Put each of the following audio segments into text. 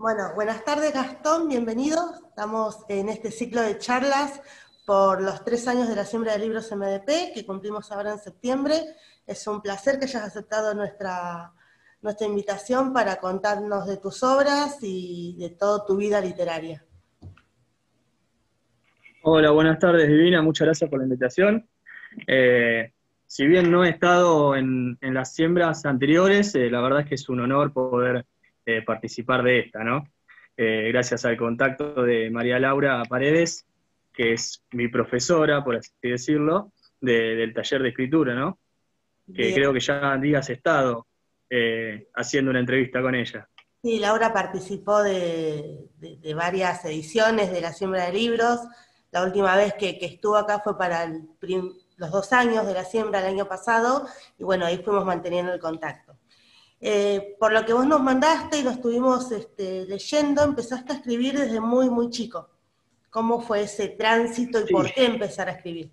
Bueno, buenas tardes Gastón, bienvenido. Estamos en este ciclo de charlas por los tres años de la siembra de libros MDP, que cumplimos ahora en septiembre. Es un placer que hayas aceptado nuestra, nuestra invitación para contarnos de tus obras y de toda tu vida literaria. Hola, buenas tardes Divina, muchas gracias por la invitación. Eh, si bien no he estado en, las siembras anteriores, eh, la verdad es que es un honor poder eh, participar de esta, ¿no? gracias al contacto de María Laura Paredes, que es mi profesora, por así decirlo, del taller de escritura, ¿no? Que creo que ya has estado haciendo una entrevista con ella. Sí, Laura participó de, varias ediciones de la siembra de libros. La última vez que, estuvo acá fue para los dos años de la siembra el año pasado, y bueno, ahí fuimos manteniendo el contacto. Eh, por lo que vos nos mandaste y lo estuvimos este, leyendo, empezaste a escribir desde muy, muy chico. ¿Cómo fue ese tránsito y por qué empezar a escribir?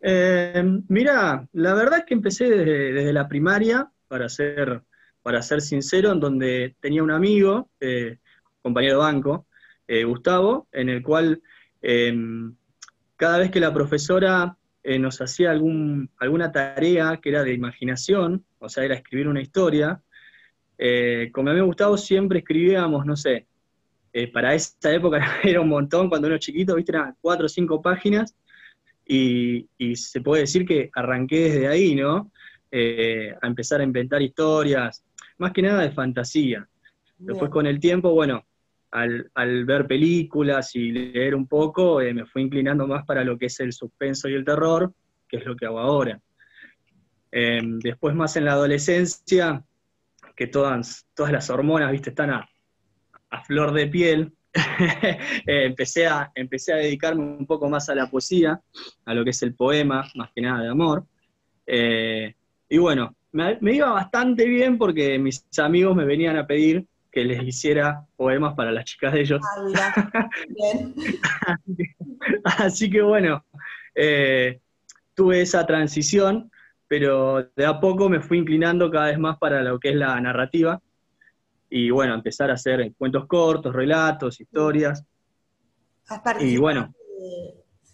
Eh, mira, la verdad es que empecé desde, la primaria, para ser, para ser sincero, en donde tenía un amigo, eh, compañero de banco, Gustavo, en el cual Em, cada vez que la profesora eh, nos hacía algún, alguna tarea que era de imaginación, o sea, era escribir una historia, eh, con mi amigo Gustavo siempre escribíamos, no sé, eh, para esa época era un montón, cuando uno chiquito, viste, eran cuatro o cinco páginas, y, se puede decir que arranqué desde ahí, ¿no? a empezar a inventar historias, más que nada de fantasía. Después con el tiempo, bueno, al, ver películas y leer un poco, eh, me fui inclinando más para lo que es el suspenso y el terror, que es lo que hago ahora. Em, después más en la adolescencia, que todas, todas las hormonas, viste, están a, flor de piel, eh, empecé, a, empecé a dedicarme un poco más a la poesía, a lo que es el poema, más que nada de amor. Eh, y bueno, me, me, iba bastante bien porque mis amigos me venían a pedir que les hiciera poemas para las chicas de ellos. Ah, así, que, bueno, eh, tuve esa transición, pero de a poco me fui inclinando cada vez más para lo que es la narrativa. Y bueno, empezar a hacer cuentos cortos, relatos, historias. ¿Has participado, y bueno.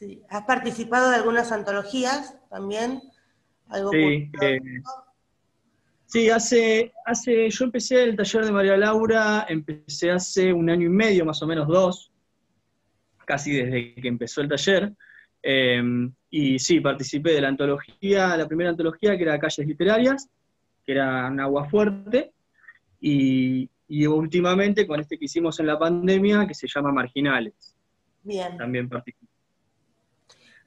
De, ¿Has participado de algunas antologías también? ¿Algo sí, Sí, hace, hace, yo empecé el taller de María Laura, empecé hace un año y medio, más o menos dos, casi desde que empezó el taller. Em, y sí, participé de la antología, la primera antología que era Calles Literarias, que era un agua fuerte, y, últimamente con este que hicimos en la pandemia, que se llama Marginales. Bien. También participé.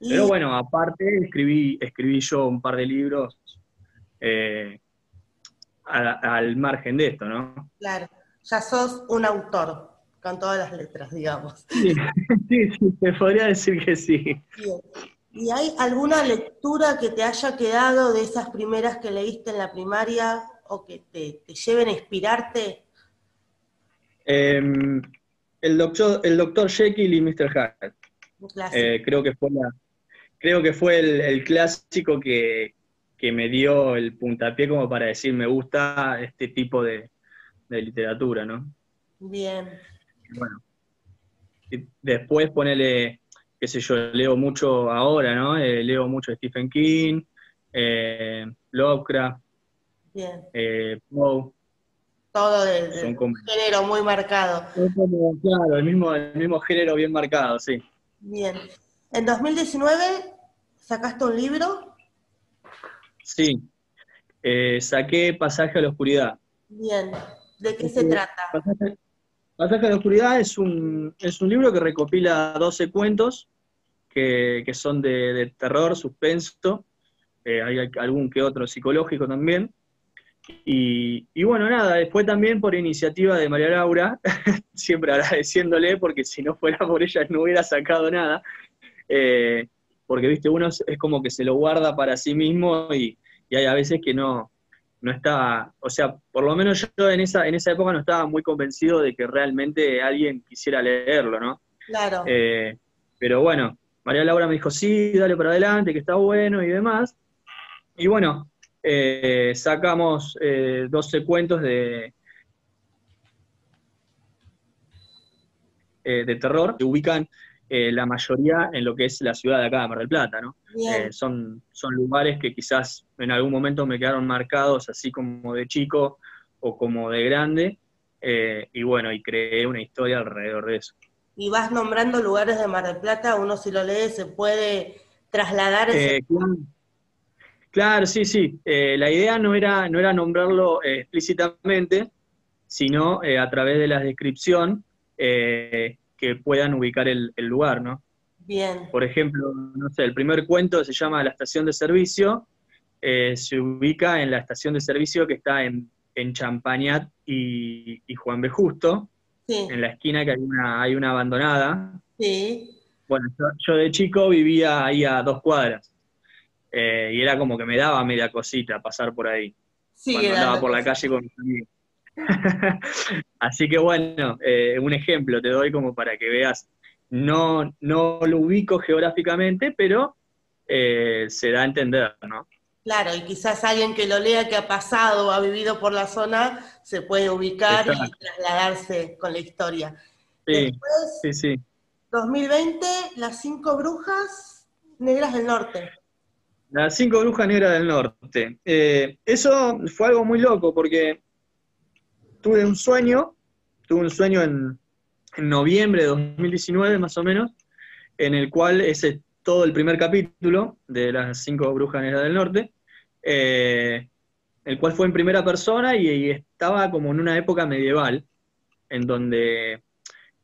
Pero bueno, aparte escribí, escribí yo un par de libros eh, al margen de esto, ¿no? Claro, ya sos un autor, con todas las letras, digamos. Sí, sí, te podría decir que sí. ¿Y hay alguna lectura que te haya quedado de esas primeras que leíste en la primaria o que te, lleven a inspirarte? Em, el, doctor, el doctor Jekyll y Mr. Hyde. Eh, creo que fue creo que fue el clásico que, que me dio el puntapié como para decir, me gusta este tipo de, literatura, ¿no? Bien. Bueno, después ponele, qué sé yo, leo mucho ahora, ¿no? Eh, leo mucho Stephen King, eh, Lovecraft, Bien. Eh, Todo de, género muy marcado. claro, el mismo, el mismo género bien marcado, sí. Bien. En 2019 sacaste un libro Sí, eh, saqué Pasaje a la Oscuridad. Bien, ¿de qué se trata? Pasaje, a la Oscuridad es un, es un libro que recopila 12 cuentos que, son de, terror, suspenso, eh, hay algún que otro psicológico también. Y, bueno, nada, después también por iniciativa de María Laura, siempre agradeciéndole, porque si no fuera por ella no hubiera sacado nada, eh, porque viste, uno es, como que se lo guarda para sí mismo y, hay a veces que no, no está, o sea, por lo menos yo en esa, en esa época no estaba muy convencido de que realmente alguien quisiera leerlo, ¿no? Claro. Eh, pero bueno, María Laura me dijo, sí, dale para adelante, que está bueno y demás. Y bueno, eh, sacamos 12 eh, cuentos de, eh, de terror se ubican eh, la mayoría en lo que es la ciudad de acá, de Mar del Plata, ¿no? son, son lugares que quizás en algún momento me quedaron marcados así como de chico o como de grande, y bueno, y creé una historia alrededor de eso. Y vas nombrando lugares de Mar del Plata, uno si lo lee se puede trasladar ese... Claro, sí, sí. Eh, la idea no era, no era nombrarlo eh, explícitamente, sino eh, a través de la descripción que puedan ubicar el, lugar, ¿no? Bien. Por ejemplo, no sé, el primer cuento se llama La estación de servicio, se ubica en la estación de servicio que está en, en Champañat y, Juan B. Justo, en la esquina que hay una, hay una abandonada. Sí. Bueno, yo de chico vivía ahí a dos cuadras. Eh, y era como que me daba media cosita pasar por ahí. cuando andaba por la calle con mis amigos. Así que bueno, eh, un ejemplo te doy como para que veas, no, no lo ubico geográficamente, pero eh, se da a entender, ¿no? Claro, y quizás alguien que lo lea, que ha pasado o ha vivido por la zona, se puede ubicar y trasladarse con la historia. Sí, sí, sí. 2020, Las cinco brujas negras del norte. Las cinco brujas negras del norte. Eh, eso fue algo muy loco porque tuve un sueño, tuve un sueño en, noviembre de 2019 más o menos, en el cual ese todo el primer capítulo de las cinco brujas negras del norte, eh, el cual fue en primera persona y, estaba como en una época medieval, en donde,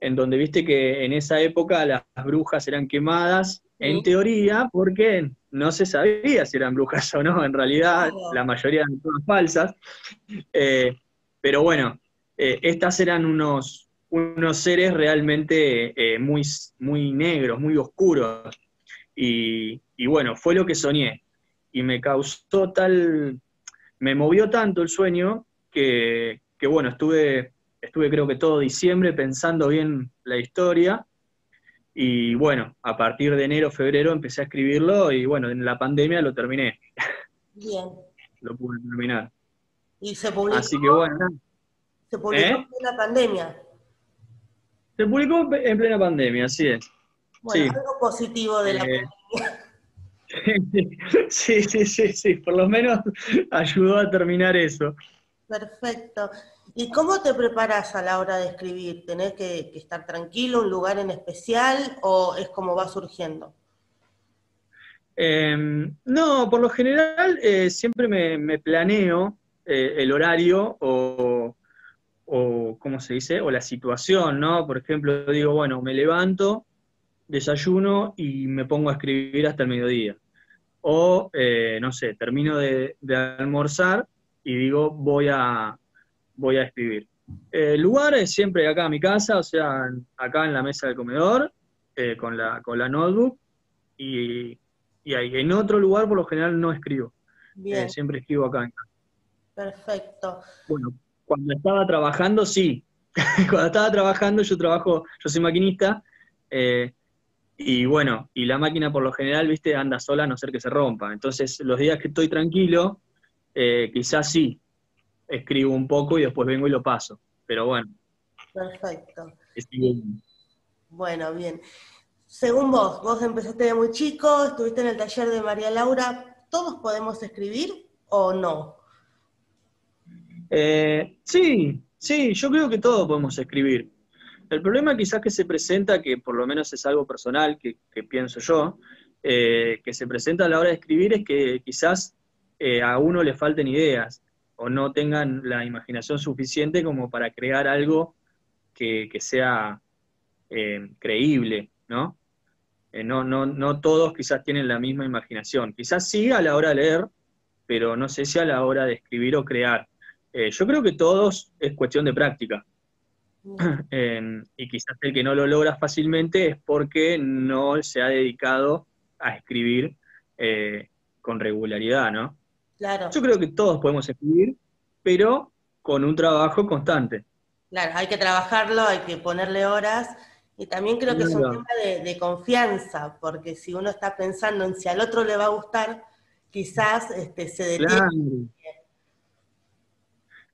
en donde viste que en esa época las brujas eran quemadas, en teoría, porque no se sabía si eran brujas o no, en realidad la mayoría eran todas falsas. Eh, pero bueno, eh, estas eran unos, unos seres realmente eh, muy, muy negros, muy oscuros. Y, bueno, fue lo que soñé. Y me causó tal, me movió tanto el sueño que, que bueno, estuve, estuve creo que todo diciembre pensando bien la historia y bueno, a partir de enero, febrero empecé a escribirlo y bueno, en la pandemia lo terminé. Bien. lo pude terminar. Y se publicó. Así que bueno. Se publicó ¿Eh? en plena pandemia. Se publicó en plena pandemia, así es. Bueno, algo positivo de la eh, pandemia. Sí, sí, sí, sí, por lo menos ayudó a terminar eso. Perfecto. ¿Y cómo te preparas a la hora de escribir? ¿Tenés que, estar tranquilo, un lugar en especial o es como va surgiendo? Em, no, por lo general eh, siempre me, planeo eh, el horario o, o, ¿cómo se dice? O la situación, ¿no? Por ejemplo, digo, bueno, me levanto, desayuno y me pongo a escribir hasta el mediodía. O, eh, no sé, termino de almorzar y digo, voy a, voy a escribir. El lugar es siempre acá en mi casa, o sea, acá en la mesa del comedor, eh, con, la, con la notebook, y, y ahí. En otro lugar por lo general no escribo. Eh, siempre escribo acá en casa. Perfecto. Bueno, cuando estaba trabajando, sí. cuando estaba trabajando, yo trabajo, yo soy maquinista, eh, y bueno, y la máquina por lo general, viste, anda sola a no ser que se rompa. Entonces, los días que estoy tranquilo, quizás sí, escribo un poco y después vengo y lo paso. Pero bueno. Perfecto. Bueno, bien. Según vos, vos empezaste de muy chico, estuviste en el taller de María Laura, ¿todos podemos escribir o no? Eh, sí, sí, yo creo que todos podemos escribir. El problema quizás que se presenta, que por lo menos es algo personal, que, pienso yo, eh, que se presenta a la hora de escribir es que quizás eh, a uno le falten ideas o no tengan la imaginación suficiente como para crear algo que, sea creíble, ¿no? ¿no? no, no todos quizás tienen la misma imaginación. Quizás sí a la hora de leer, pero no sé si a la hora de escribir o crear. Eh, yo creo que todos es cuestión de práctica. y quizás el que no lo logra fácilmente es porque no se ha dedicado a escribir con regularidad, ¿no? Yo creo que todos podemos escribir, pero con un trabajo constante. Claro, hay que trabajarlo, hay que ponerle horas. Y también creo que es un tema de, confianza, porque si uno está pensando en si al otro le va a gustar, quizás este, se detiene. Claro.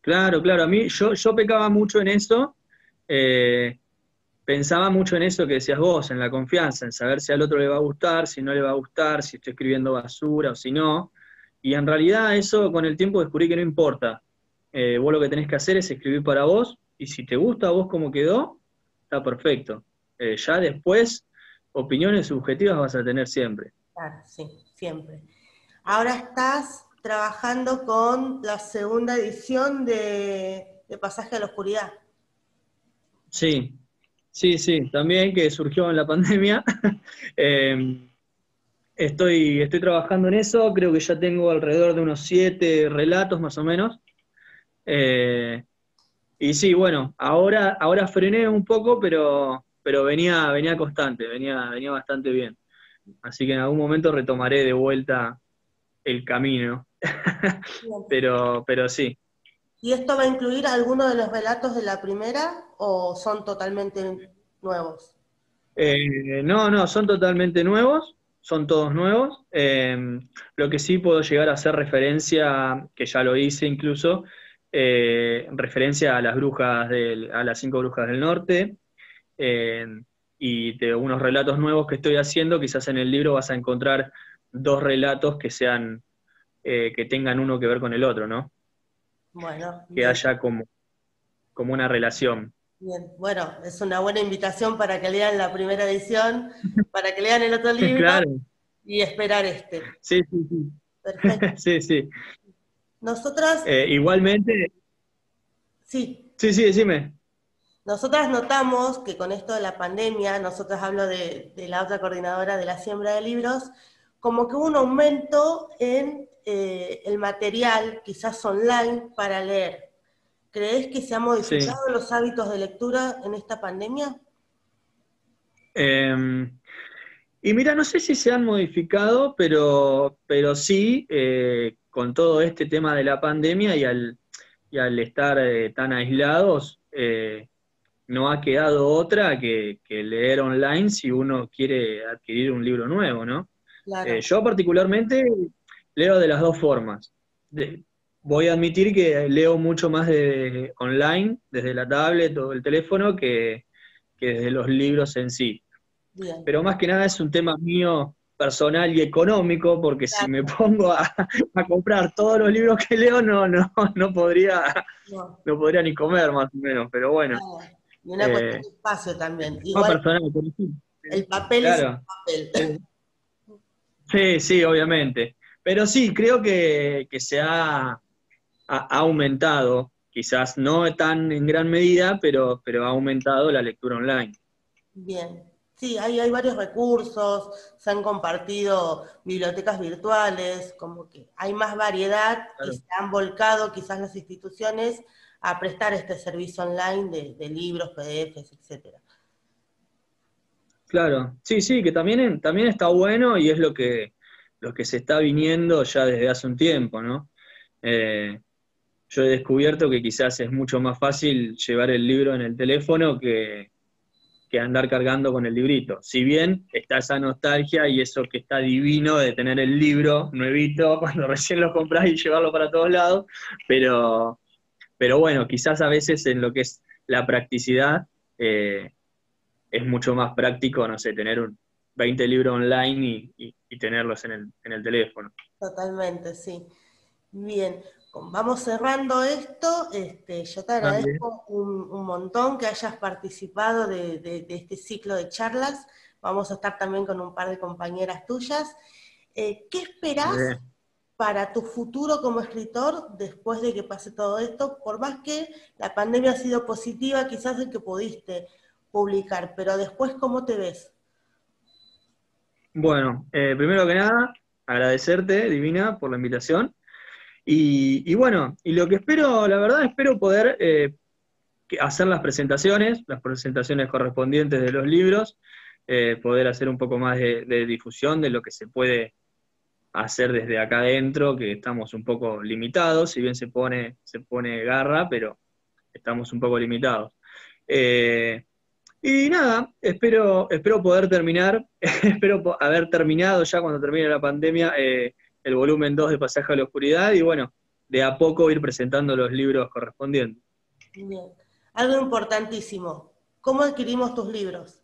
Claro, A mí yo, yo pecaba mucho en eso. Eh, pensaba mucho en eso que decías vos, en la confianza, en saber si al otro le va a gustar, si no le va a gustar, si estoy escribiendo basura o si no. Y en realidad eso con el tiempo descubrí que no importa. Eh, vos lo que tenés que hacer es escribir para vos y si te gusta a vos como quedó, está perfecto. Eh, ya después, opiniones subjetivas vas a tener siempre. Claro, sí, siempre. Ahora estás trabajando con la segunda edición de, Pasaje a la Oscuridad. Sí, sí, sí, también que surgió en la pandemia. Em, estoy, estoy trabajando en eso, creo que ya tengo alrededor de unos siete relatos más o menos. Eh, y sí, bueno, ahora, ahora frené un poco, pero, pero venía, venía constante, venía, venía bastante bien. Así que en algún momento retomaré de vuelta el camino. pero, pero sí. ¿Y esto va a incluir alguno de los relatos de la primera o son totalmente nuevos? Eh, no, no, son totalmente nuevos, son todos nuevos. Eh, lo que sí puedo llegar a hacer referencia, que ya lo hice incluso, eh, referencia a las brujas del, a las cinco brujas del norte, y de unos relatos nuevos que estoy haciendo, quizás en el libro vas a encontrar dos relatos que sean, eh, que tengan uno que ver con el otro, ¿no? Bueno. Que haya como, como una relación. Bien, bueno, es una buena invitación para que lean la primera edición, para que lean el otro libro y esperar este. Sí, sí, sí. Perfecto. sí, sí. Nosotras. Eh, igualmente. Sí. Sí, sí, decime. Nosotras notamos que con esto de la pandemia, nosotras hablo de, la otra coordinadora de la siembra de libros, como que hubo un aumento en eh, el material, quizás online, para leer. ¿Crees que se han modificado los hábitos de lectura en esta pandemia? Em, y mira, no sé si se han modificado, pero, pero sí, eh, con todo este tema de la pandemia y al, al estar eh, tan aislados, no ha quedado otra que, leer online si uno quiere adquirir un libro nuevo, ¿no? Eh, yo particularmente leo de las dos formas. voy a admitir que leo mucho más de online, desde la tablet o el teléfono, que, desde los libros en sí. Pero más que nada es un tema mío personal y económico, porque si me pongo a, comprar todos los libros que leo, no, no, no podría, no. podría ni comer más o menos, pero bueno. Y una cuestión de eh, espacio también. Igual, el papel es el papel. Sí, sí, obviamente. Pero sí, creo que, se ha, aumentado, quizás no tan en gran medida, pero, pero ha aumentado la lectura online. Bien. Sí, hay, hay varios recursos, se han compartido bibliotecas virtuales, como que hay más variedad y se han volcado quizás las instituciones a prestar este servicio online de, libros, PDFs, etcétera. Claro, sí, sí, que también, también está bueno y es lo que, lo que se está viniendo ya desde hace un tiempo, ¿no? Eh, yo he descubierto que quizás es mucho más fácil llevar el libro en el teléfono que, que andar cargando con el librito. Si bien está esa nostalgia y eso que está divino de tener el libro nuevito cuando recién lo compras y llevarlo para todos lados, pero, pero bueno, quizás a veces en lo que es la practicidad eh, es mucho más práctico, no sé, tener un 20 libros online y, tenerlos en el, en el, teléfono. Totalmente, sí. Bien, vamos cerrando esto. Este, yo te agradezco un, montón que hayas participado de, este ciclo de charlas. Vamos a estar también con un par de compañeras tuyas. Eh, ¿Qué esperás? para tu futuro como escritor después de que pase todo esto, por más que la pandemia ha sido positiva, quizás el que pudiste publicar, pero después, ¿cómo te ves? Bueno, eh, primero que nada, agradecerte, Divina, por la invitación. Y, bueno, y lo que espero, la verdad, espero poder eh, hacer las presentaciones, las presentaciones correspondientes de los libros, eh, poder hacer un poco más de, difusión de lo que se puede hacer desde acá adentro, que estamos un poco limitados, si bien se pone, se pone garra, pero estamos un poco limitados. Y nada, espero, espero poder terminar, espero haber terminado ya cuando termine la pandemia eh, el volumen 2 de Pasaje a la Oscuridad y bueno, de a poco ir presentando los libros correspondientes. Bien. Algo importantísimo, ¿cómo adquirimos tus libros?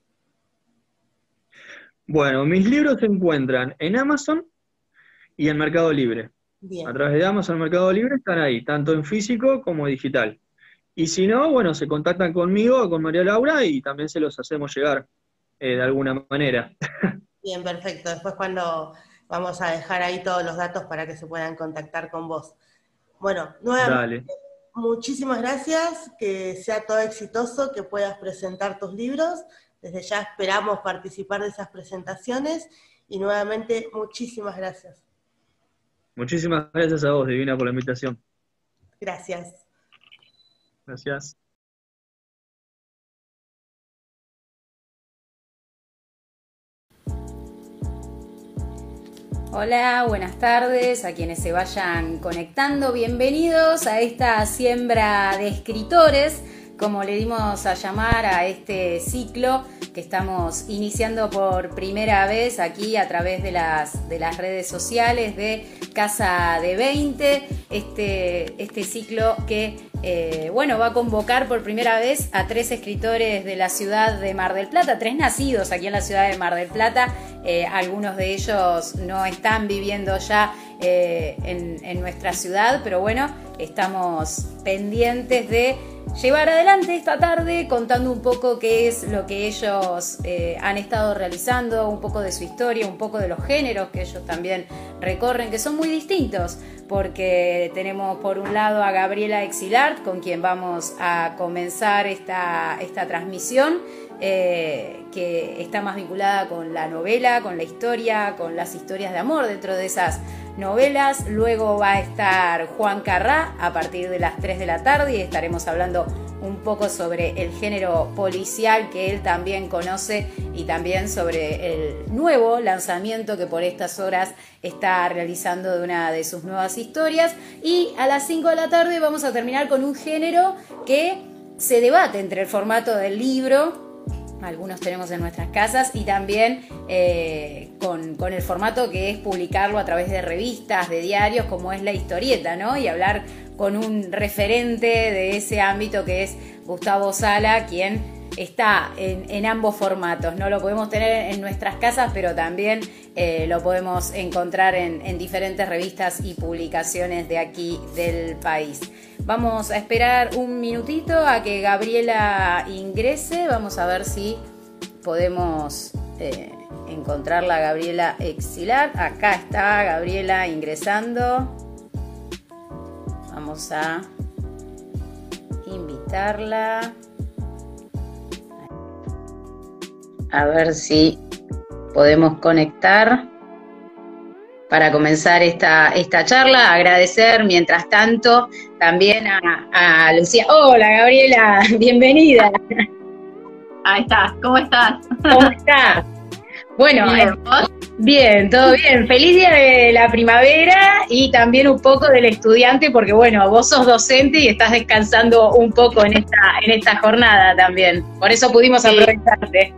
Bueno, mis libros se encuentran en Amazon y en Mercado Libre. A través de Amazon Mercado Libre están ahí, tanto en físico como digital. Y si no, bueno, se contactan conmigo, con María Laura, y también se los hacemos llegar eh, de alguna manera. Bien, perfecto. Después cuando vamos a dejar ahí todos los datos para que se puedan contactar con vos. Bueno, nuevamente, muchísimas gracias, que sea todo exitoso, que puedas presentar tus libros. Desde ya esperamos participar de esas presentaciones y nuevamente muchísimas gracias. Muchísimas gracias a vos, Divina, por la invitación. Gracias. Gracias. Hola, buenas tardes a quienes se vayan conectando. Bienvenidos a esta siembra de escritores, como le dimos a llamar a este ciclo que estamos iniciando por primera vez aquí a través de las, de las redes sociales de Casa de 20, este, este ciclo que eh, bueno, va a convocar por primera vez a tres escritores de la ciudad de Mar del Plata, tres nacidos aquí en la ciudad de Mar del Plata. Eh, algunos de ellos no están viviendo ya eh, en nuestra ciudad, pero bueno, estamos pendientes de llevar adelante esta tarde contando un poco qué es lo que ellos eh, han estado realizando, un poco de su historia, un poco de los géneros que ellos también recorren, que son muy distintos, porque tenemos por un lado a Gabriela Exilart, con quien vamos a comenzar esta, esta transmisión, eh, que está más vinculada con la novela, con la historia, con las historias de amor dentro de esas novelas. Luego va a estar Juan Carrá a partir de las 3 de la tarde y estaremos hablando un poco sobre el género policial que él también conoce y también sobre el nuevo lanzamiento que por estas horas está realizando de una de sus nuevas historias. Y a las 5 de la tarde vamos a terminar con un género que se debate entre el formato del libro algunos tenemos en nuestras casas y también eh, con, el formato que es publicarlo a través de revistas, de diarios, como es la historieta, ¿no? Y hablar con un referente de ese ámbito que es Gustavo Sala, quien está en, ambos formatos, ¿no? Lo podemos tener en nuestras casas, pero también eh, lo podemos encontrar en diferentes revistas y publicaciones de aquí del país. Vamos a esperar un minutito a que Gabriela ingrese. Vamos a ver si podemos eh, encontrarla, Gabriela Exilar. Acá está Gabriela ingresando. Vamos a invitarla. A ver si podemos conectar para comenzar esta, esta charla. Agradecer, mientras tanto, también a, Lucía. Hola, Gabriela, bienvenida. Ahí estás, ¿cómo estás? ¿Cómo estás? Bueno, bien, eh, bien, todo bien. Feliz día de la primavera y también un poco del estudiante, porque bueno, vos sos docente y estás descansando un poco en esta, en esta jornada también. Por eso pudimos aprovecharte.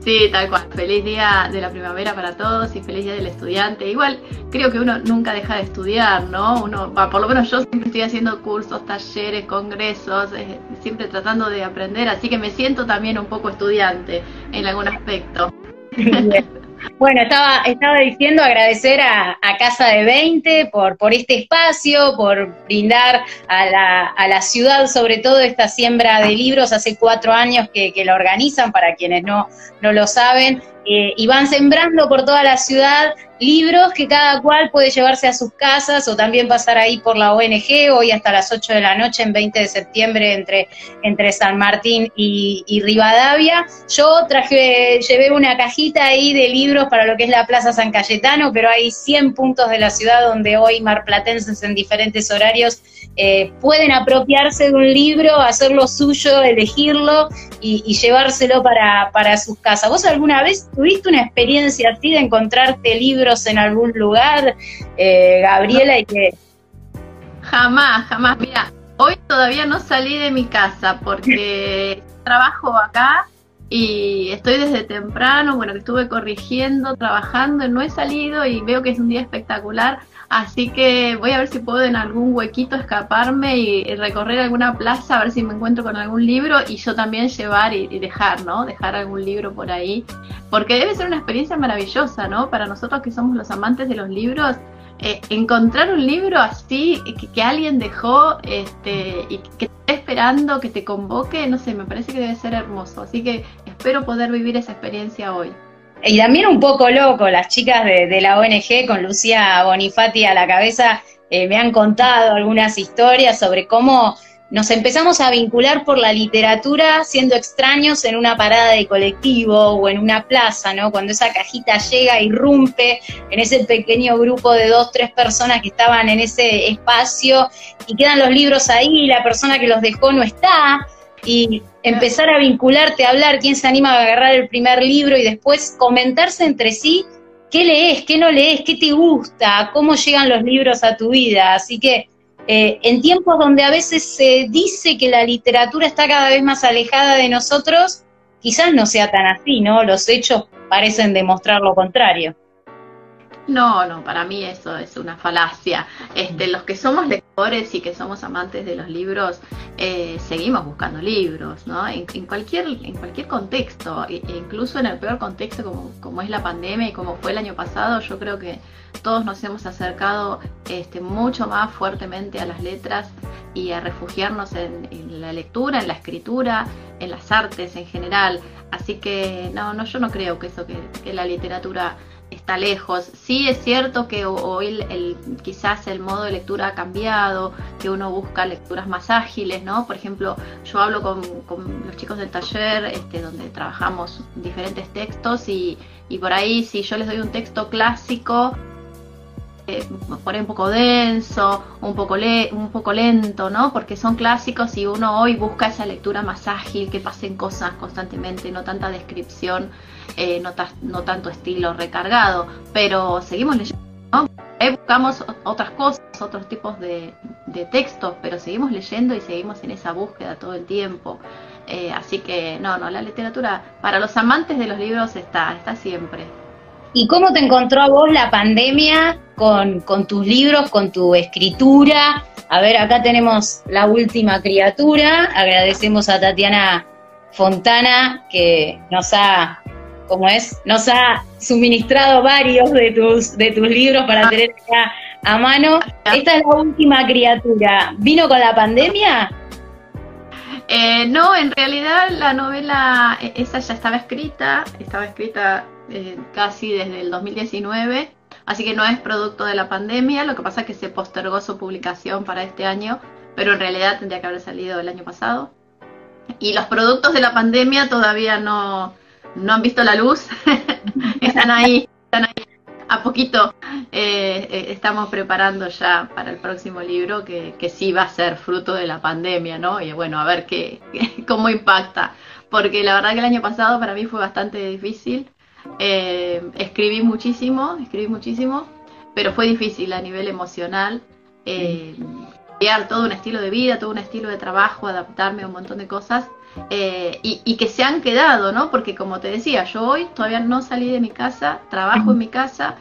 Sí, tal cual. Feliz día de la primavera para todos y feliz día del estudiante. Igual creo que uno nunca deja de estudiar, ¿no? Uno, por lo menos yo siempre estoy haciendo cursos, talleres, congresos, eh, siempre tratando de aprender, así que me siento también un poco estudiante en algún aspecto. Bueno, estaba, estaba diciendo agradecer a, Casa de 20 por, por este espacio, por brindar a la, a la, ciudad, sobre todo esta siembra de libros, hace cuatro años que, que la organizan, para quienes no, no lo saben, eh, y van sembrando por toda la ciudad libros que cada cual puede llevarse a sus casas o también pasar ahí por la ONG, hoy hasta las 8 de la noche, en 20 de septiembre, entre, entre San Martín y, Rivadavia. Yo traje, llevé una cajita ahí de libros para lo que es la Plaza San Cayetano, pero hay 100 puntos de la ciudad donde hoy marplatenses en diferentes horarios eh, pueden apropiarse de un libro, hacerlo suyo, elegirlo y, llevárselo para, para sus casas. ¿Vos alguna vez tuviste una experiencia así de encontrarte libros en algún lugar, eh, Gabriela? Y que... Jamás, jamás. Mira, hoy todavía no salí de mi casa porque trabajo acá y estoy desde temprano, bueno, que estuve corrigiendo, trabajando, no he salido y veo que es un día espectacular Así que voy a ver si puedo en algún huequito escaparme y recorrer alguna plaza, a ver si me encuentro con algún libro y yo también llevar y, dejar, ¿no? Dejar algún libro por ahí. Porque debe ser una experiencia maravillosa, ¿no? Para nosotros que somos los amantes de los libros, eh, encontrar un libro así que, alguien dejó este, y que esté esperando que te convoque, no sé, me parece que debe ser hermoso. Así que espero poder vivir esa experiencia hoy y también un poco loco, las chicas de, la ONG con Lucía Bonifati a la cabeza eh, me han contado algunas historias sobre cómo nos empezamos a vincular por la literatura siendo extraños en una parada de colectivo o en una plaza, ¿no? Cuando esa cajita llega, irrumpe en ese pequeño grupo de dos, tres personas que estaban en ese espacio y quedan los libros ahí, y la persona que los dejó no está, y empezar a vincularte, a hablar, quién se anima a agarrar el primer libro y después comentarse entre sí qué lees, qué no lees, qué te gusta, cómo llegan los libros a tu vida. Así que eh, en tiempos donde a veces se dice que la literatura está cada vez más alejada de nosotros, quizás no sea tan así, ¿no? Los hechos parecen demostrar lo contrario. No, no, para mí eso es una falacia. Este, los que somos lectores y que somos amantes de los libros, eh, seguimos buscando libros, ¿no? En, cualquier, en cualquier contexto, e, e incluso en el peor contexto como, como es la pandemia y como fue el año pasado, yo creo que todos nos hemos acercado este, mucho más fuertemente a las letras y a refugiarnos en, la lectura, en la escritura, en las artes en general. Así que no, no, yo no creo que eso, que, que la literatura está lejos. Sí es cierto que hoy el, quizás el modo de lectura ha cambiado, que uno busca lecturas más ágiles, ¿no? Por ejemplo, yo hablo con, los chicos del taller, este, donde trabajamos diferentes textos y, y por ahí si yo les doy un texto clásico, eh, por ahí un poco denso, un poco, un poco lento, ¿no? Porque son clásicos y uno hoy busca esa lectura más ágil, que pasen cosas constantemente, no tanta descripción, eh, no, no, tanto estilo recargado, pero seguimos leyendo, ¿no? buscamos otras cosas, otros tipos de, textos, pero seguimos leyendo y seguimos en esa búsqueda todo el tiempo. Eh, así que no, no, la literatura para los amantes de los libros está, está siempre. ¿Y cómo te encontró a vos la pandemia con, tus libros, con tu escritura? A ver, acá tenemos la última criatura. Agradecemos a Tatiana Fontana que nos ha, como es, nos ha suministrado varios de tus, de tus libros para tener acá a mano. Esta es la última criatura. ¿Vino con la pandemia? Eh, no, en realidad la novela, e, esa ya estaba escrita, estaba escrita eh, casi desde el 2019, así que no es producto de la pandemia, lo que pasa es que se postergó su publicación para este año, pero en realidad tendría que haber salido el año pasado. Y los productos de la pandemia todavía no, no han visto la luz, están ahí, están ahí. A poquito eh, eh, estamos preparando ya para el próximo libro que, que, sí va a ser fruto de la pandemia, ¿no? Y bueno, a ver qué, cómo impacta. Porque la verdad que el año pasado para mí fue bastante difícil. Eh, escribí muchísimo, escribí muchísimo, pero fue difícil a nivel emocional. Eh, crear todo un estilo de vida, todo un estilo de trabajo, adaptarme a un montón de cosas eh, y, que se han quedado, ¿no? Porque como te decía, yo hoy todavía no salí de mi casa, trabajo en mi casa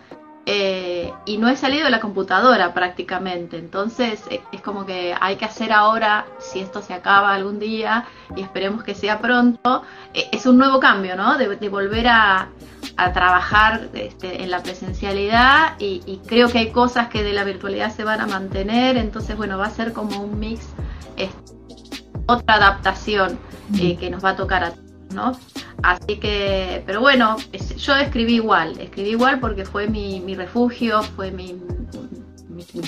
eh, y no he salido de la computadora prácticamente. Entonces es como que hay que hacer ahora, si esto se acaba algún día y esperemos que sea pronto, es un nuevo cambio, ¿no? de volver a, a trabajar este, en la presencialidad y, creo que hay cosas que de la virtualidad se van a mantener, entonces bueno, va a ser como un mix, este, otra adaptación eh, que nos va a tocar a todos, ¿no? Así que, pero bueno, yo escribí igual, escribí igual porque fue mi, refugio, fue mi,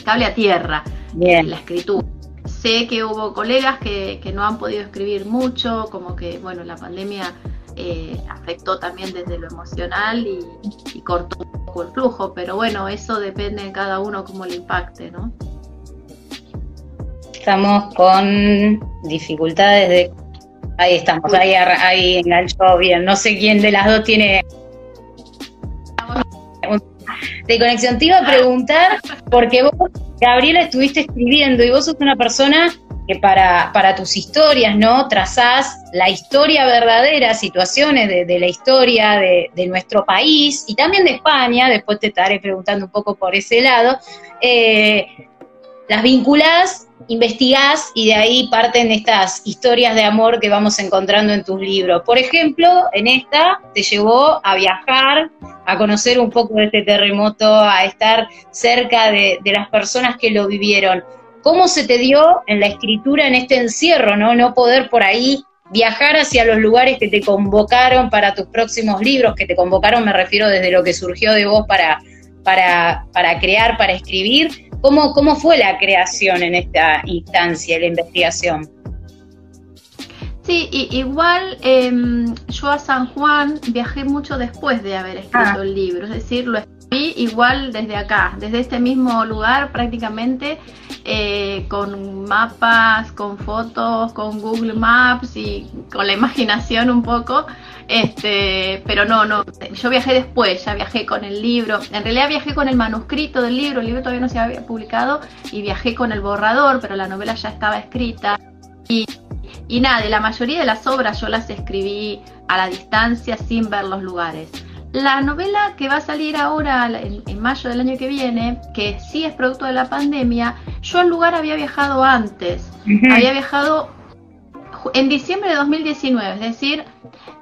cable a tierra, Bien. la escritura. Sé que hubo colegas que, que no han podido escribir mucho, como que, bueno, la pandemia eh, afectó también desde lo emocional y, cortó un poco el flujo, pero bueno, eso depende de cada uno cómo le impacte, ¿no? Estamos con dificultades de... Ahí estamos, ahí, ahí enganchó bien, no sé quién de las dos tiene de conexión. Te iba a preguntar, porque vos, Gabriela, estuviste escribiendo y vos sos una persona que para, tus historias, ¿no? Trazás la historia verdadera, situaciones de, la historia de, nuestro país y también de España, después te estaré preguntando un poco por ese lado, eh, las vinculás, investigás y de ahí parten estas historias de amor que vamos encontrando en tus libros. Por ejemplo, en esta te llevó a viajar, a conocer un poco de este terremoto, a estar cerca de las personas que lo vivieron. ¿Cómo se te dio en la escritura, en este encierro, no, no poder por ahí viajar hacia los lugares que te convocaron para tus próximos libros, que te convocaron, me refiero desde lo que surgió de vos para, para, para crear, para escribir? ¿Cómo, ¿Cómo fue la creación en esta instancia, la investigación? Sí, igual em, yo a San Juan viajé mucho después de haber escrito ah. el libro, es decir, lo escribí igual desde acá, desde este mismo lugar prácticamente, eh, con mapas, con fotos, con Google Maps y con la imaginación un poco. Este, pero no, no, yo viajé después, ya viajé con el libro. En realidad viajé con el manuscrito del libro, el libro todavía no se había publicado y viajé con el borrador, pero la novela ya estaba escrita. Y, y nada, la mayoría de las obras yo las escribí a la distancia sin ver los lugares. La novela que va a salir ahora en, mayo del año que viene, que sí es producto de la pandemia, yo al lugar había viajado antes. Había viajado en diciembre de 2019, es decir,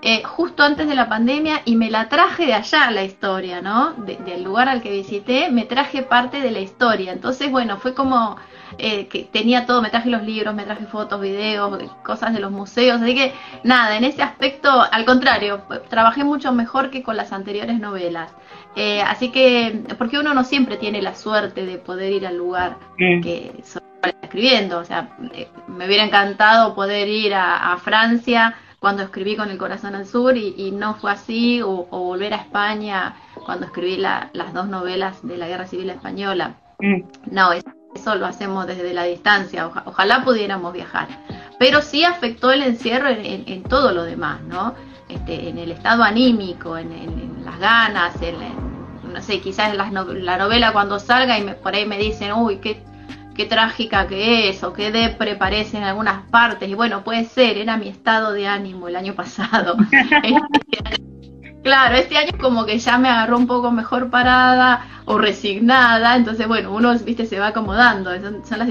eh, justo antes de la pandemia, y me la traje de allá la historia, ¿no? del lugar al que visité, me traje parte de la historia. Entonces, bueno, fue como eh, que tenía todo, me traje los libros, me traje fotos, videos, cosas de los museos, así que nada, en ese aspecto, al contrario, trabajé mucho mejor que con las anteriores novelas. Eh, así que, porque uno no siempre tiene la suerte de poder ir al lugar mm. que estoy escribiendo, o sea, eh, me hubiera encantado poder ir a, Francia cuando escribí con el corazón al sur y, no fue así, o, volver a España cuando escribí las dos novelas de la Guerra Civil Española. Mm. No, es eso lo hacemos desde la distancia, ojalá pudiéramos viajar. Pero sí afectó el encierro en, todo lo demás, ¿no? Este, en el estado anímico, en, las ganas, en, no sé, quizás la, la novela cuando salga y por ahí me dicen, uy, qué, qué trágica que es, o qué depre parece en algunas partes, y bueno, puede ser, era mi estado de ánimo el año pasado. Claro, este año como que ya me agarró un poco mejor parada o resignada, entonces bueno, uno viste se va acomodando, son, las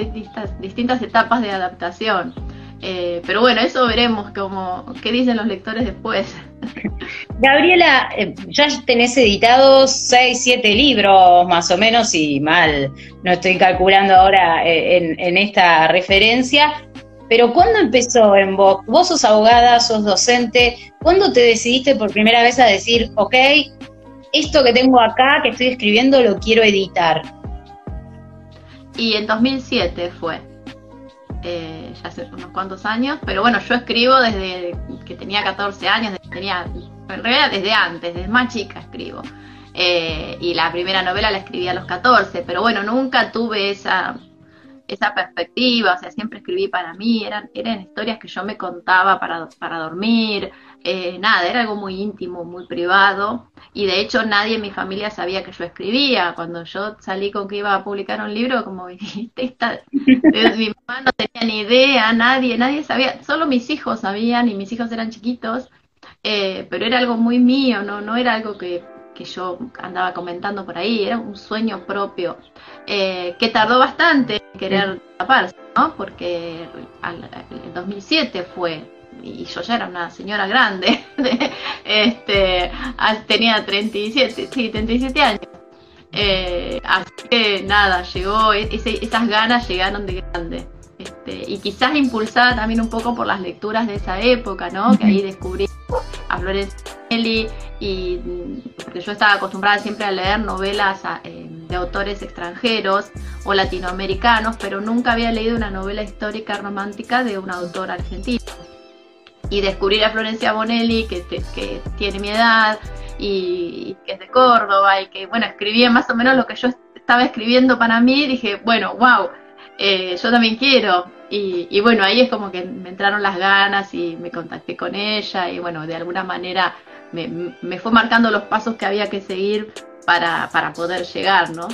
distintas, etapas de adaptación. Eh, pero bueno, eso veremos como qué dicen los lectores después. Gabriela, eh, ya tenés editados 6, 7 libros más o menos y mal, no estoy calculando ahora eh, en esta referencia. Pero ¿cuándo empezó en vos? Vos sos abogada, sos docente. ¿Cuándo te decidiste por primera vez a decir, ok, esto que tengo acá, que estoy escribiendo, lo quiero editar? Y en 2007 fue. Eh, ya hace unos cuantos años, pero bueno, yo escribo desde que tenía 14 años, tenía, en realidad desde antes, desde más chica escribo. Eh, y la primera novela la escribí a los 14, pero bueno, nunca tuve esa esa perspectiva, o sea, siempre escribí para mí, eran, eran historias que yo me contaba para, para dormir, eh, nada, era algo muy íntimo, muy privado, y de hecho nadie en mi familia sabía que yo escribía, cuando yo salí con que iba a publicar un libro, como dijiste, mi mamá no tenía ni idea, nadie, nadie sabía, solo mis hijos sabían, y mis hijos eran chiquitos, eh, pero era algo muy mío, no, no era algo que que yo andaba comentando por ahí, era un sueño propio, eh, que tardó bastante en querer taparse, ¿no? Porque en 2007 fue, y yo ya era una señora grande, este, tenía 37, sí, 37 años. Eh, así que nada, llegó, e-, esas ganas llegaron de grande. Este, y quizás impulsada también un poco por las lecturas de esa época, ¿no? Que ahí descubrí a Florencia y porque yo estaba acostumbrada siempre a leer novelas eh, de autores extranjeros o latinoamericanos, pero nunca había leído una novela histórica romántica de un autor argentino. Y descubrir a Florencia Bonelli, que, que tiene mi edad y, que es de Córdoba y que, bueno, escribía más o menos lo que yo estaba escribiendo para mí, dije, bueno, wow, eh, yo también quiero. Y, bueno, ahí es como que me entraron las ganas y me contacté con ella y bueno, de alguna manera me, me fue marcando los pasos que había que seguir para, para poder llegar, ¿no?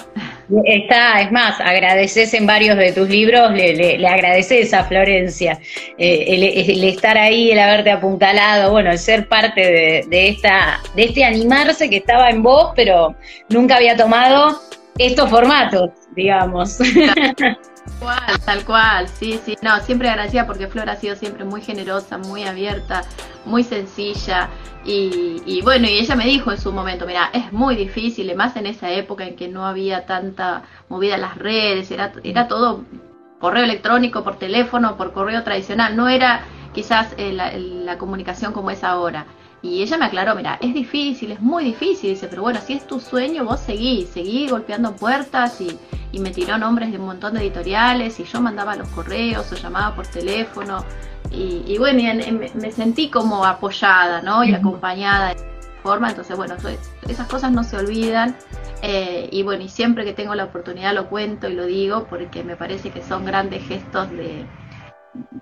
Está, es más, agradeces en varios de tus libros, le, le, agradeces a Florencia eh, el, estar ahí, el haberte apuntalado, bueno, el ser parte de, de, esta, de este animarse que estaba en vos, pero nunca había tomado estos formatos, digamos. Tal cual, tal cual, sí, sí, no, siempre agradecida porque Flor ha sido siempre muy generosa, muy abierta, muy sencilla y, bueno, y ella me dijo en su momento, mira, es muy difícil, más en esa época en que no había tanta movida en las redes, era, era todo correo electrónico, por teléfono, por correo tradicional, no era quizás eh, la comunicación como es ahora. Y ella me aclaró, mira, es difícil, es muy difícil, dice, pero bueno, si es tu sueño, vos seguí, seguí golpeando puertas y, y me tiró nombres de un montón de editoriales y yo mandaba los correos o llamaba por teléfono y, bueno, me, sentí como apoyada, ¿no? Y acompañada de forma, entonces bueno, esas cosas no se olvidan eh, y bueno, y siempre que tengo la oportunidad lo cuento y lo digo porque me parece que son grandes gestos de,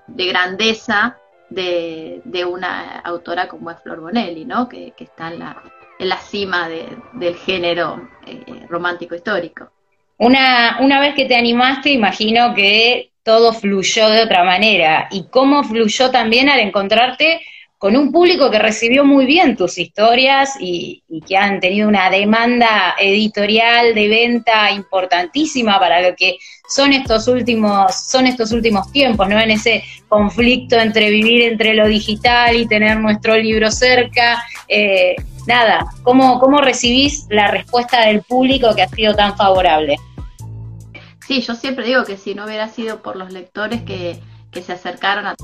de grandeza de, de, una autora como es Flor Bonelli, ¿no? Que, que está en la, en la cima de, del género eh, romántico histórico. Una, una vez que te animaste, imagino que todo fluyó de otra manera. ¿Y cómo fluyó también al encontrarte con un público que recibió muy bien tus historias y, que han tenido una demanda editorial de venta importantísima para lo que son estos últimos, son estos últimos tiempos, ¿no? En ese conflicto entre vivir entre lo digital y tener nuestro libro cerca. Eh, nada, ¿cómo, ¿cómo recibís la respuesta del público que ha sido tan favorable? Sí, yo siempre digo que si no hubiera sido por los lectores que, que se acercaron a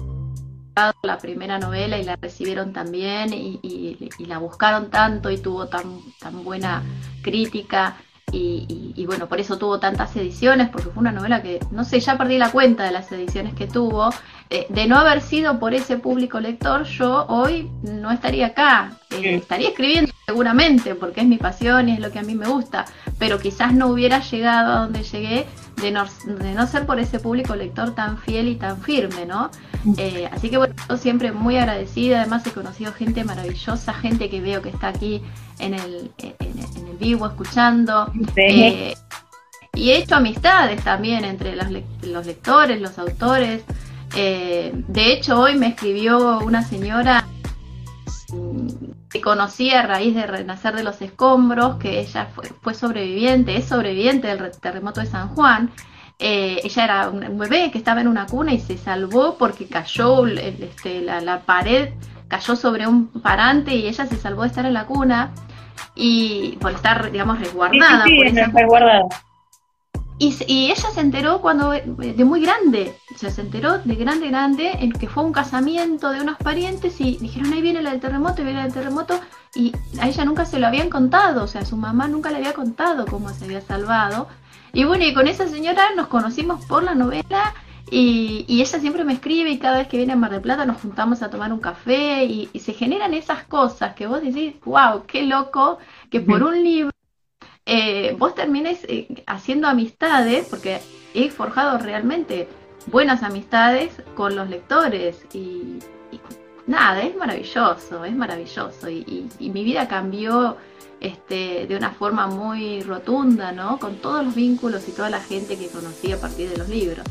la primera novela y la recibieron también y, y, la buscaron tanto y tuvo tan, tan buena crítica y, bueno, por eso tuvo tantas ediciones, porque fue una novela que, no sé, ya perdí la cuenta de las ediciones que tuvo. Eh, de no haber sido por ese público lector, yo hoy no estaría acá. Eh, estaría escribiendo seguramente, porque es mi pasión y es lo que a mí me gusta, pero quizás no hubiera llegado a donde llegué de no, de no ser por ese público lector tan fiel y tan firme, ¿no? Eh, así que bueno, yo siempre muy agradecida, además he conocido gente maravillosa, gente que veo que está aquí en el, en, el vivo escuchando. Eh, y he hecho amistades también entre los, los lectores, los autores. Eh, de hecho, hoy me escribió una señora que conocí a raíz de Renacer de los Escombros, que ella fue, sobreviviente, es sobreviviente del terremoto de San Juan. Eh, ella era un bebé que estaba en una cuna y se salvó porque cayó este, la, pared, cayó sobre un parante y ella se salvó de estar en la cuna y por estar, digamos, resguardada. resguardada. Y, ella se enteró cuando, de muy grande, o sea, se enteró de grande, grande, en que fue un casamiento de unos parientes y dijeron, ahí viene la del terremoto, y viene la del terremoto, y a ella nunca se lo habían contado, o sea, su mamá nunca le había contado cómo se había salvado. Y bueno, y con esa señora nos conocimos por la novela y, ella siempre me escribe y cada vez que viene a Mar del Plata nos juntamos a tomar un café y, y se generan esas cosas que vos decís, wow, qué loco que por un libro eh, vos termines eh, haciendo amistades, porque he forjado realmente buenas amistades con los lectores y, nada, es maravilloso, es maravilloso y, mi vida cambió este, de una forma muy rotunda, ¿no? Con todos los vínculos y toda la gente que conocí a partir de los libros.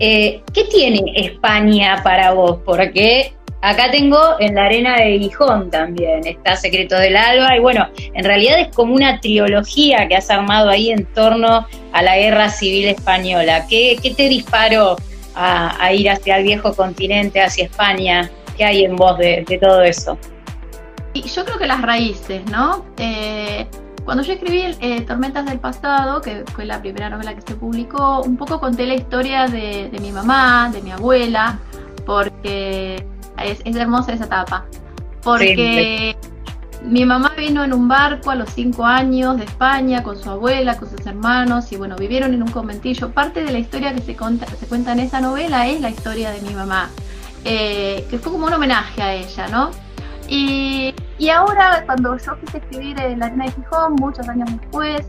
Eh, ¿Qué tiene España para vos? Porque Acá tengo en la arena de Gijón también, está Secretos del Alba, y bueno, en realidad es como una trilogía que has armado ahí en torno a la guerra civil española. ¿Qué, te disparó a, ir hacia el viejo continente, hacia España? ¿Qué hay en vos de, todo eso? Yo creo que las raíces, ¿no? Eh, cuando yo escribí eh, Tormentas del Pasado, que fue la primera novela que se publicó, un poco conté la historia de, de mi mamá, de mi abuela, porque es, hermosa esa etapa. Porque mi mamá vino en un barco a los cinco años de España con su abuela, con sus hermanos, y bueno, vivieron en un conventillo. Parte de la historia que se, se cuenta en esa novela es la historia de mi mamá, eh, que fue como un homenaje a ella, ¿no? Y, y ahora, cuando yo quise escribir La Arena de Gijón, muchos años después,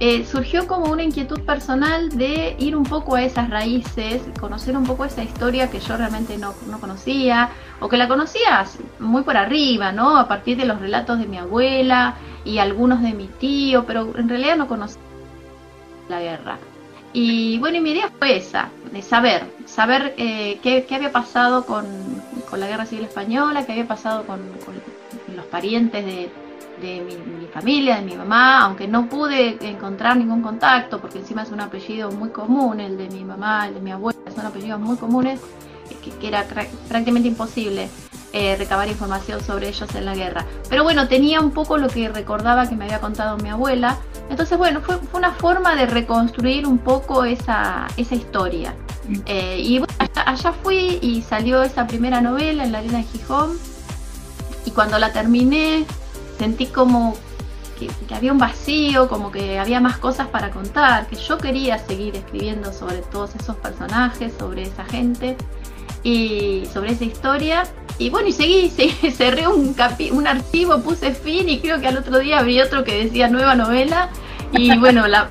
eh, surgió como una inquietud personal de ir un poco a esas raíces, conocer un poco esa historia que yo realmente no, no conocía, o que la conocía muy por arriba, ¿no? A partir de los relatos de mi abuela y algunos de mi tío, pero en realidad no conocía la guerra. Y bueno, y mi idea fue esa, de saber, saber eh, qué, había pasado con, la Guerra Civil Española, qué había pasado con, los parientes de, mi, familia, de mi mamá, aunque no pude encontrar ningún contacto, porque encima es un apellido muy común, el de mi mamá, el de mi abuela, son apellidos muy comunes, que, era prácticamente imposible eh, recabar información sobre ellos en la guerra. Pero bueno, tenía un poco lo que recordaba que me había contado mi abuela, entonces, bueno, fue, una forma de reconstruir un poco esa, esa historia. Mm. Eh, y bueno, allá, fui y salió esa primera novela en la arena de Gijón. Y cuando la terminé, sentí como que, había un vacío, como que había más cosas para contar, que yo quería seguir escribiendo sobre todos esos personajes, sobre esa gente y sobre esa historia. Y bueno, y seguí, cerré un, un archivo, puse fin y creo que al otro día abrí otro que decía nueva novela y bueno, la,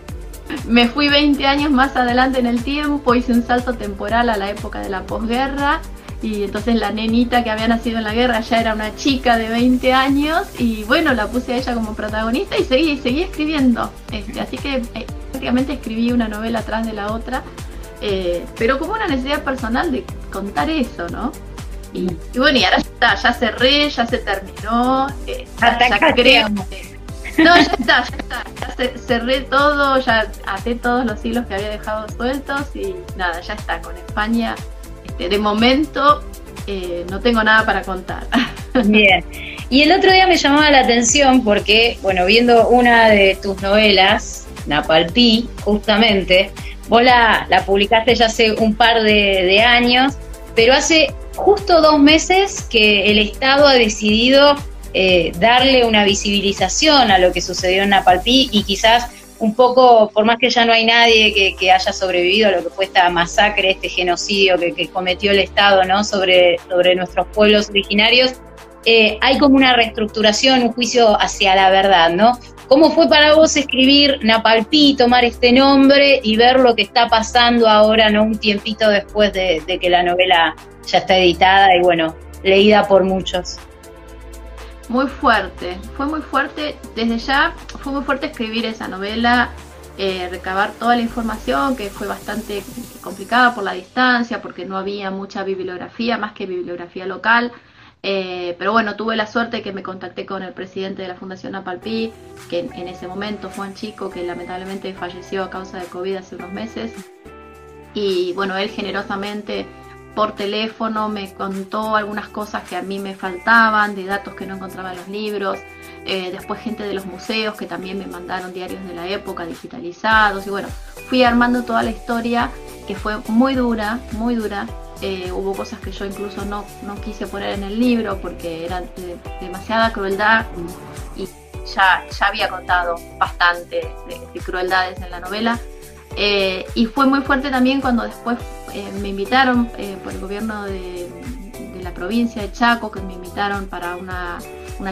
me fui 20 años más adelante en el tiempo, hice un salto temporal a la época de la posguerra y entonces la nenita que había nacido en la guerra ya era una chica de 20 años y bueno, la puse a ella como protagonista y seguí, seguí escribiendo. Este, así que eh, prácticamente escribí una novela atrás de la otra, eh, pero como una necesidad personal de contar eso, ¿no? Y, bueno, y ahora ya está, ya cerré, ya se terminó, eh, ya, creo, no, ya está, ya está. Ya cerré todo, ya até todos los hilos que había dejado sueltos y nada, ya está. Con España, de momento, eh, no tengo nada para contar. Bien. Y el otro día me llamaba la atención porque, bueno, viendo una de tus novelas, Napalpí, justamente, vos la, publicaste ya hace un par de, de años, pero hace justo dos meses que el Estado ha decidido eh, darle una visibilización a lo que sucedió en Napalpí y quizás un poco, por más que ya no hay nadie que, haya sobrevivido a lo que fue esta masacre, este genocidio que, cometió el Estado ¿no? sobre, nuestros pueblos originarios, eh, hay como una reestructuración, un juicio hacia la verdad, ¿no? ¿Cómo fue para vos escribir Napalpí, tomar este nombre y ver lo que está pasando ahora, ¿no? Un tiempito después de que la novela ya está editada y bueno, leída por muchos muy fuerte, fue muy fuerte, desde ya fue muy fuerte escribir esa novela, eh, recabar toda la información, que fue bastante complicada por la distancia, porque no había mucha bibliografía, más que bibliografía local. Eh, pero bueno, tuve la suerte que me contacté con el presidente de la Fundación Apalpí, que en, ese momento fue un chico que lamentablemente falleció a causa de COVID hace unos meses. Y bueno, él generosamente por teléfono me contó algunas cosas que a mí me faltaban, de datos que no encontraba en los libros. Eh, después gente de los museos que también me mandaron diarios de la época digitalizados. Y bueno, fui armando toda la historia que fue muy dura, muy dura. Eh, hubo cosas que yo incluso no, no quise poner en el libro porque eran de, demasiada crueldad y ya, ya había contado bastante de crueldades en la novela. Eh, y fue muy fuerte también cuando después eh, me invitaron eh, por el gobierno de, la provincia de Chaco, que me invitaron para una,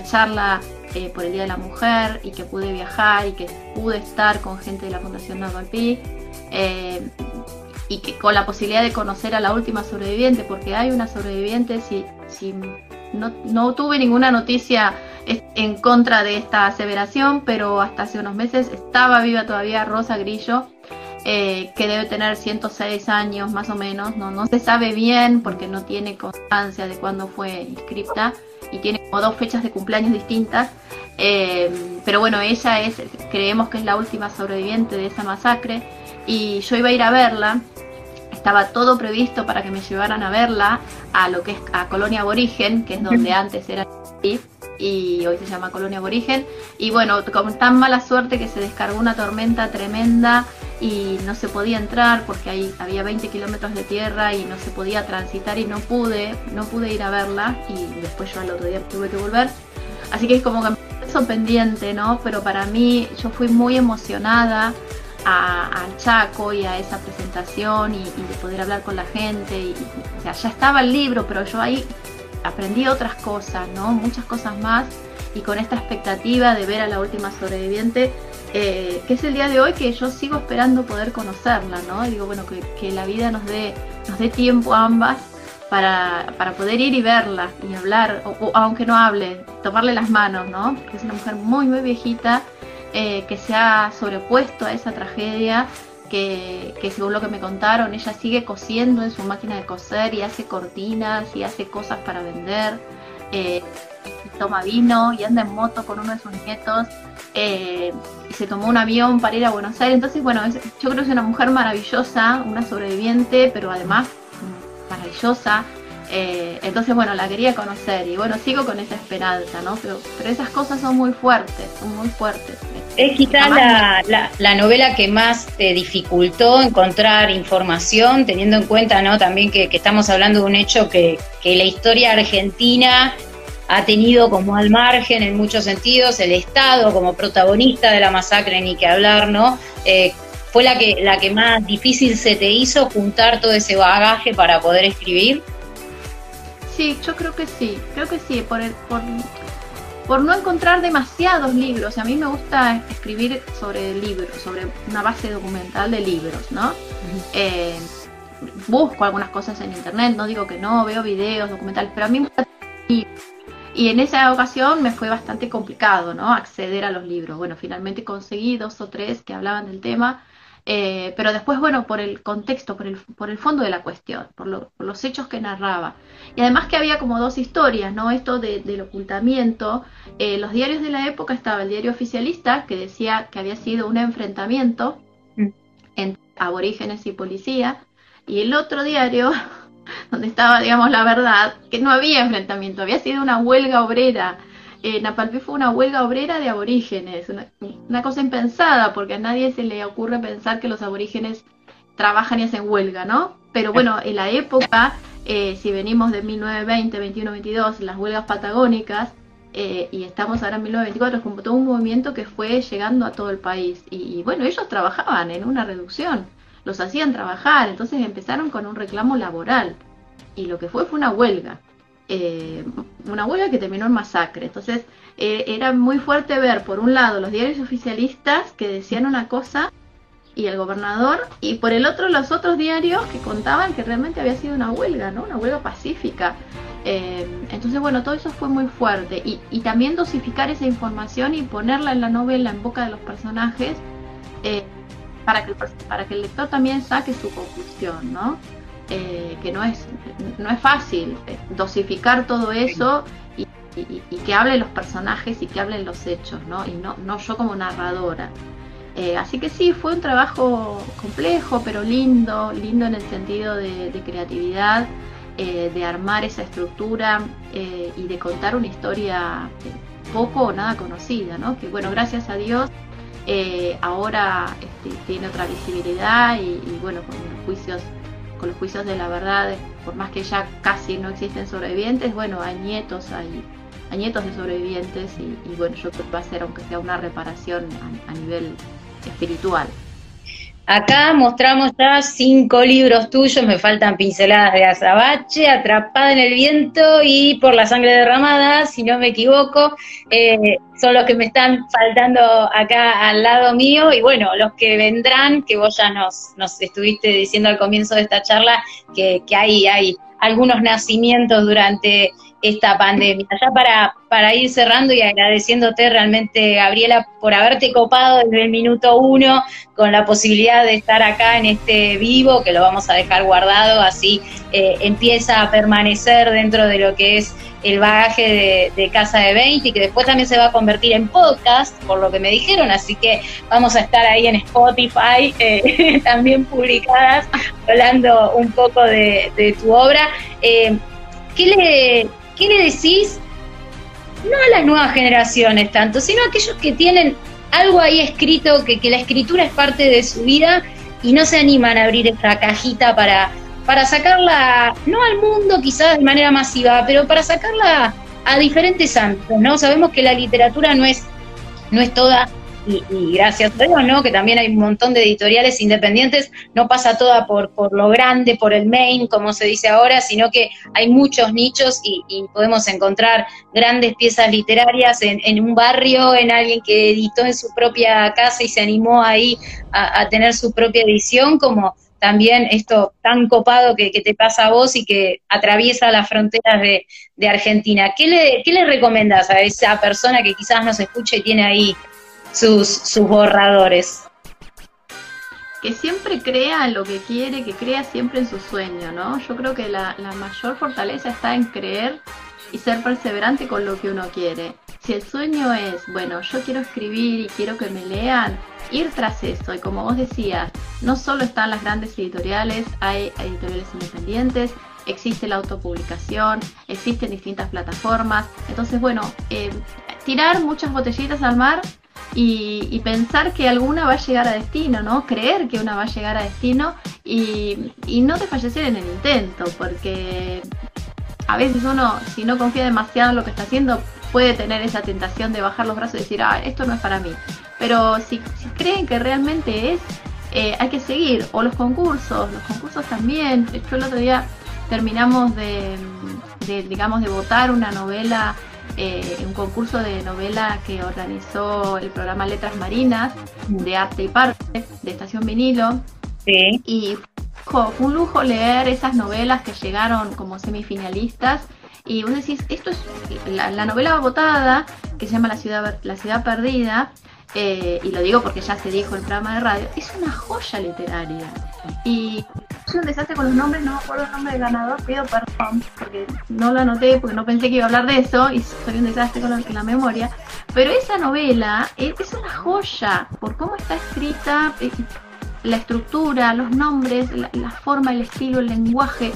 charla por el Día de la Mujer y que pude viajar y que pude estar con gente de la Fundación Navalpí y que con la posibilidad de conocer a la última sobreviviente, porque hay una sobreviviente, si, si no, no tuve ninguna noticia en contra de esta aseveración, pero hasta hace unos meses estaba viva todavía Rosa Grillo, eh, que debe tener 106 años más o menos, no, no se sabe bien porque no tiene constancia de cuándo fue inscripta y tiene como dos fechas de cumpleaños distintas, eh, pero bueno, ella es, creemos que es la última sobreviviente de esa masacre y yo iba a ir a verla, estaba todo previsto para que me llevaran a verla a lo que es a Colonia Aborigen, que es donde antes era y hoy se llama Colonia Aborigen. Y bueno, con tan mala suerte que se descargó una tormenta tremenda y no se podía entrar porque ahí había 20 kilómetros de tierra y no se podía transitar y no pude, no pude ir a verla y después yo al otro día tuve que volver. Así que es como que eso pendiente, ¿no? Pero para mí yo fui muy emocionada al Chaco y a esa presentación y, de poder hablar con la gente. Y, o sea, ya estaba el libro, pero yo ahí aprendí otras cosas, ¿no? Muchas cosas más y con esta expectativa de ver a la última sobreviviente eh, que es el día de hoy que yo sigo esperando poder conocerla, ¿no? Digo, bueno, que, la vida nos dé, nos dé tiempo a ambas para, poder ir y verla y hablar, aunque no hable, tomarle las manos, ¿no? Porque es una mujer muy, muy viejita eh, que se ha sobrepuesto a esa tragedia. Que, según lo que me contaron, ella sigue cosiendo en su máquina de coser y hace cortinas y hace cosas para vender. Eh, toma vino y anda en moto con uno de sus nietos eh, y se tomó un avión para ir a Buenos Aires. Entonces, bueno, yo creo que es una mujer maravillosa, una sobreviviente, pero además maravillosa. Eh, entonces, bueno, la quería conocer y bueno, sigo con esa esperanza, ¿no? Pero, pero esas cosas son muy fuertes, son muy fuertes. Es quizás la, la, novela que más te dificultó encontrar información, teniendo en cuenta, ¿no? También que, que estamos hablando de un hecho que, que la historia argentina ha tenido como al margen en muchos sentidos el Estado como protagonista de la masacre, ni que hablar, ¿no? Eh, ¿Fue la que, la que más difícil se te hizo juntar todo ese bagaje para poder escribir? Sí, yo creo que sí, creo que sí, por, por, por no encontrar demasiados libros. A mí me gusta escribir sobre libros, sobre una base documental de libros, ¿no? Eh, busco algunas cosas en internet, no digo que no, veo videos, documentales, pero a mí me gusta y en esa ocasión me fue bastante complicado, ¿no? Acceder a los libros. Bueno, finalmente conseguí dos o tres que hablaban del tema, eh, pero después, bueno, por el contexto, por el, por el fondo de la cuestión, por, los hechos que narraba. Y además que había como dos historias, ¿no? Esto del ocultamiento. Eh, los diarios de la época estaba el diario oficialista, que decía que había sido un enfrentamiento mm. entre aborígenes y policía, y el otro diario donde estaba, digamos, la verdad, que no había enfrentamiento, había sido una huelga obrera. Eh, Napalpí fue una huelga obrera de aborígenes, una, cosa impensada, porque a nadie se le ocurre pensar que los aborígenes trabajan y hacen huelga, ¿no? Pero bueno, en la época, eh, si venimos de 1920, 21, 22, las huelgas patagónicas, eh, y estamos ahora en 1924, es como todo un movimiento que fue llegando a todo el país. y, bueno, ellos trabajaban en una reducción los hacían trabajar, entonces empezaron con un reclamo laboral y lo que fue fue una huelga, eh, una huelga que terminó en masacre. Entonces eh, era muy fuerte ver por un lado los diarios oficialistas que decían una cosa y el gobernador y por el otro los otros diarios que contaban que realmente había sido una huelga, ¿no? Una huelga pacífica. Eh, entonces, bueno, todo eso fue muy fuerte y, y, también dosificar esa información y ponerla en la novela en boca de los personajes para que, para que el lector también saque su conclusión, ¿no? Eh, que no es, no es fácil eh, dosificar todo eso y, que hablen los personajes y que hablen los hechos, ¿no? Y no, no yo como narradora. Eh, así que sí, fue un trabajo complejo, pero lindo, lindo en el sentido de, creatividad, de armar esa estructura y de contar una historia poco o nada conocida, ¿no? Que bueno, gracias a Dios eh, ahora este, tiene otra visibilidad y, bueno, con los juicios con los juicios de la verdad, por más que ya casi no existen sobrevivientes, bueno, hay nietos, hay, nietos de sobrevivientes y, bueno, yo creo que va a ser, aunque sea una reparación a nivel espiritual. Acá mostramos ya cinco libros tuyos, me faltan pinceladas de Azabache, Atrapada en el viento y Por la sangre derramada, si no me equivoco, eh, son los que me están faltando acá al lado mío y bueno, los que vendrán, que vos ya nos, nos estuviste diciendo al comienzo de esta charla, que, que hay, hay algunos nacimientos durante esta pandemia. Ya para, para ir cerrando y agradeciéndote realmente, Gabriela, por haberte copado desde el minuto uno con la posibilidad de estar acá en este vivo, que lo vamos a dejar guardado, así eh, empieza a permanecer dentro de lo que es el bagaje de, Casa de 20 y que después también se va a convertir en podcast, por lo que me dijeron, así que vamos a estar ahí en Spotify eh, también publicadas, hablando un poco de, tu obra. Eh, ¿qué, le, ¿Qué le decís? No a las nuevas generaciones tanto, sino a aquellos que tienen algo ahí escrito, que, que la escritura es parte de su vida y no se animan a abrir esta cajita para, para sacarla, no al mundo quizás de manera masiva, pero para sacarla a diferentes ámbitos, ¿no? Sabemos que la literatura no es, no es toda y, gracias a Dios, ¿no? Que también hay un montón de editoriales independientes, no pasa toda por, por lo grande, por el main, como se dice ahora, sino que hay muchos nichos y, podemos encontrar grandes piezas literarias en, un barrio, en alguien que editó en su propia casa y se animó ahí a, tener su propia edición, como también esto tan copado que, te pasa a vos y que atraviesa las fronteras de, Argentina. ¿Qué le, ¿Qué le recomendas a esa persona que quizás nos escuche y tiene ahí sus, borradores. Que siempre crea en lo que quiere, que crea siempre en su sueño, ¿no? Yo creo que la, mayor fortaleza está en creer y ser perseverante con lo que uno quiere. Si el sueño es, bueno, yo quiero escribir y quiero que me lean, ir tras eso. Y como vos decías, no solo están las grandes editoriales, hay editoriales independientes, existe la autopublicación, existen distintas plataformas. Entonces, bueno, eh, tirar muchas botellitas al mar y, pensar que alguna va a llegar a destino, ¿no? Creer que una va a llegar a destino y, y no desfallecer en el intento, porque a veces uno, si no confía demasiado en lo que está haciendo, puede tener esa tentación de bajar los brazos y decir, ah, esto no es para mí. Pero si, creen que realmente es, eh, hay que seguir. O los concursos, los concursos también. Yo el otro día terminamos de, de digamos, de votar una novela eh, un concurso de novela que organizó el programa Letras Marinas de Arte y Parte de Estación Vinilo. Y fue un lujo leer esas novelas que llegaron como semifinalistas. Y vos decís, esto es la, novela votada, que se llama La ciudad, la ciudad perdida, eh, y lo digo porque ya se dijo en programa de radio, es una joya literaria. Y soy un desastre con los nombres, no me acuerdo el nombre del ganador, pido perdón, porque no lo anoté, porque no pensé que iba a hablar de eso, y soy un desastre con la, memoria. Pero esa novela es, una joya, por cómo está escrita, eh, la estructura, los nombres, la, forma, el estilo, el lenguaje,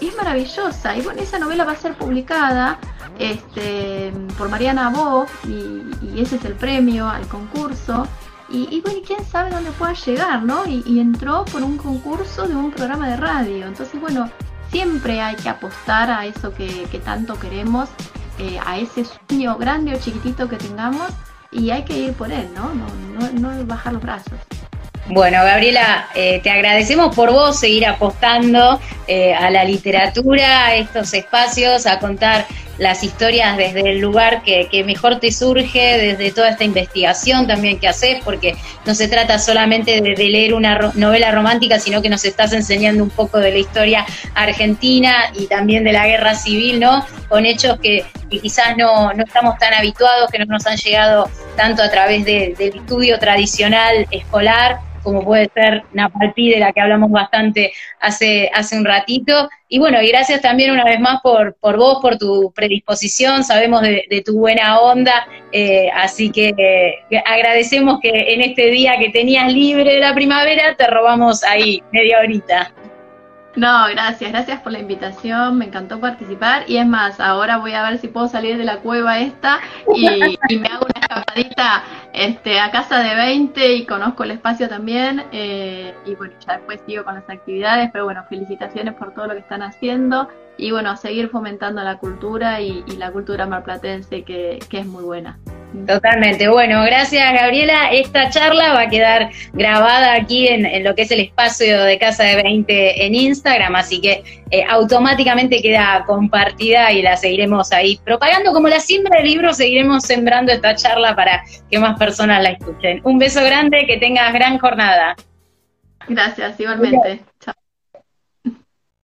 es maravillosa. Y bueno, esa novela va a ser publicada este, por Mariana Bo y, ese es el premio al concurso. Y, bueno, quién sabe dónde pueda llegar, ¿no? Y, entró por un concurso de un programa de radio. Entonces, bueno, siempre hay que apostar a eso que, tanto queremos, eh, a ese sueño grande o chiquitito que tengamos y hay que ir por él, ¿no? No, no, no bajar los brazos. Bueno, Gabriela, eh, te agradecemos por vos seguir apostando eh, a la literatura, a estos espacios, a contar las historias desde el lugar que, mejor te surge, desde toda esta investigación también que haces, porque no se trata solamente de, leer una novela romántica, sino que nos estás enseñando un poco de la historia argentina y también de la guerra civil, ¿no? Con hechos que, quizás no, no, estamos tan habituados, que no nos han llegado tanto a través del estudio tradicional escolar como puede ser Napalpí, de la que hablamos bastante hace, hace un ratito. Y bueno, y gracias también una vez más por, por vos, por tu predisposición, sabemos de, tu buena onda, eh, así que agradecemos que en este día que tenías libre de la primavera te robamos ahí media horita. No, gracias, gracias por la invitación, me encantó participar. Y es más, ahora voy a ver si puedo salir de la cueva esta y, me hago una escapadita este, a casa de 20 y conozco el espacio también eh, y bueno, ya después sigo con las actividades, pero bueno, felicitaciones por todo lo que están haciendo y bueno, a seguir fomentando la cultura y, la cultura marplatense que, que es muy buena. Totalmente. Bueno, gracias Gabriela. Esta charla va a quedar grabada aquí en, lo que es el espacio de Casa de 20 en Instagram, así que eh, automáticamente queda compartida y la seguiremos ahí propagando. Como la siembra de libros, seguiremos sembrando esta charla para que más personas la escuchen. Un beso grande, que tengas gran jornada. Gracias, igualmente. Chao.